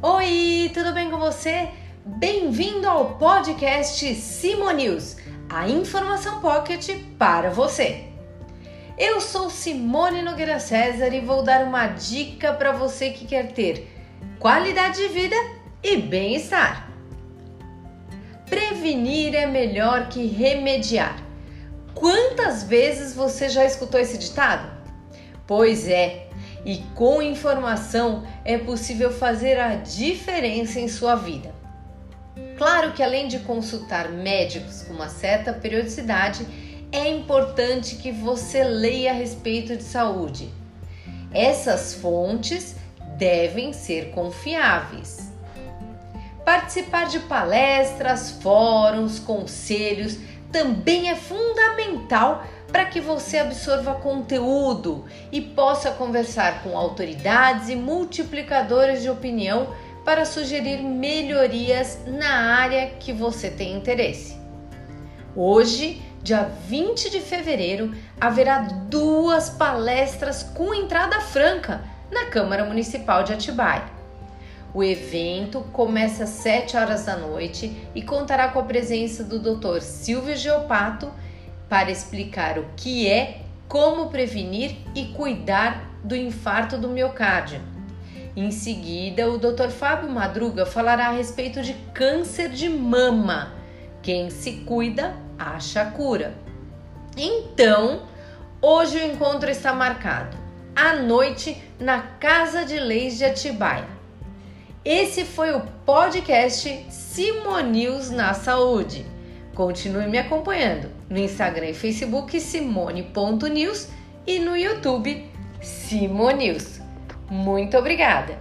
Oi, tudo bem com você? Bem-vindo ao podcast Simonews, a informação pocket para você. Eu sou Simone Nogueira César e vou dar uma dica para você que quer ter qualidade de vida e bem-estar. Prevenir é melhor que remediar. Quantas vezes você já escutou esse ditado? Pois é, e com informação é possível fazer a diferença em sua vida. Claro que além de consultar médicos com uma certa periodicidade, é importante que você leia a respeito de saúde. Essas fontes devem ser confiáveis. Participar de palestras, fóruns, conselhos também é fundamental para que você absorva conteúdo e possa conversar com autoridades e multiplicadores de opinião para sugerir melhorias na área que você tem interesse. Hoje, dia 20 de fevereiro, haverá duas palestras com entrada franca na Câmara Municipal de Atibaia. O evento começa às 7 horas da noite e contará com a presença do Dr. Silvio Geopato para explicar o que é, como prevenir e cuidar do infarto do miocárdio. Em seguida, o Dr. Fábio Madruga falará a respeito de câncer de mama. Quem se cuida acha a cura. Então, hoje o encontro está marcado à noite na Casa de Leis de Atibaia. Esse foi o podcast Simonews na Saúde. Continue me acompanhando no Instagram e Facebook simone.news e no YouTube Simonews. Muito obrigada!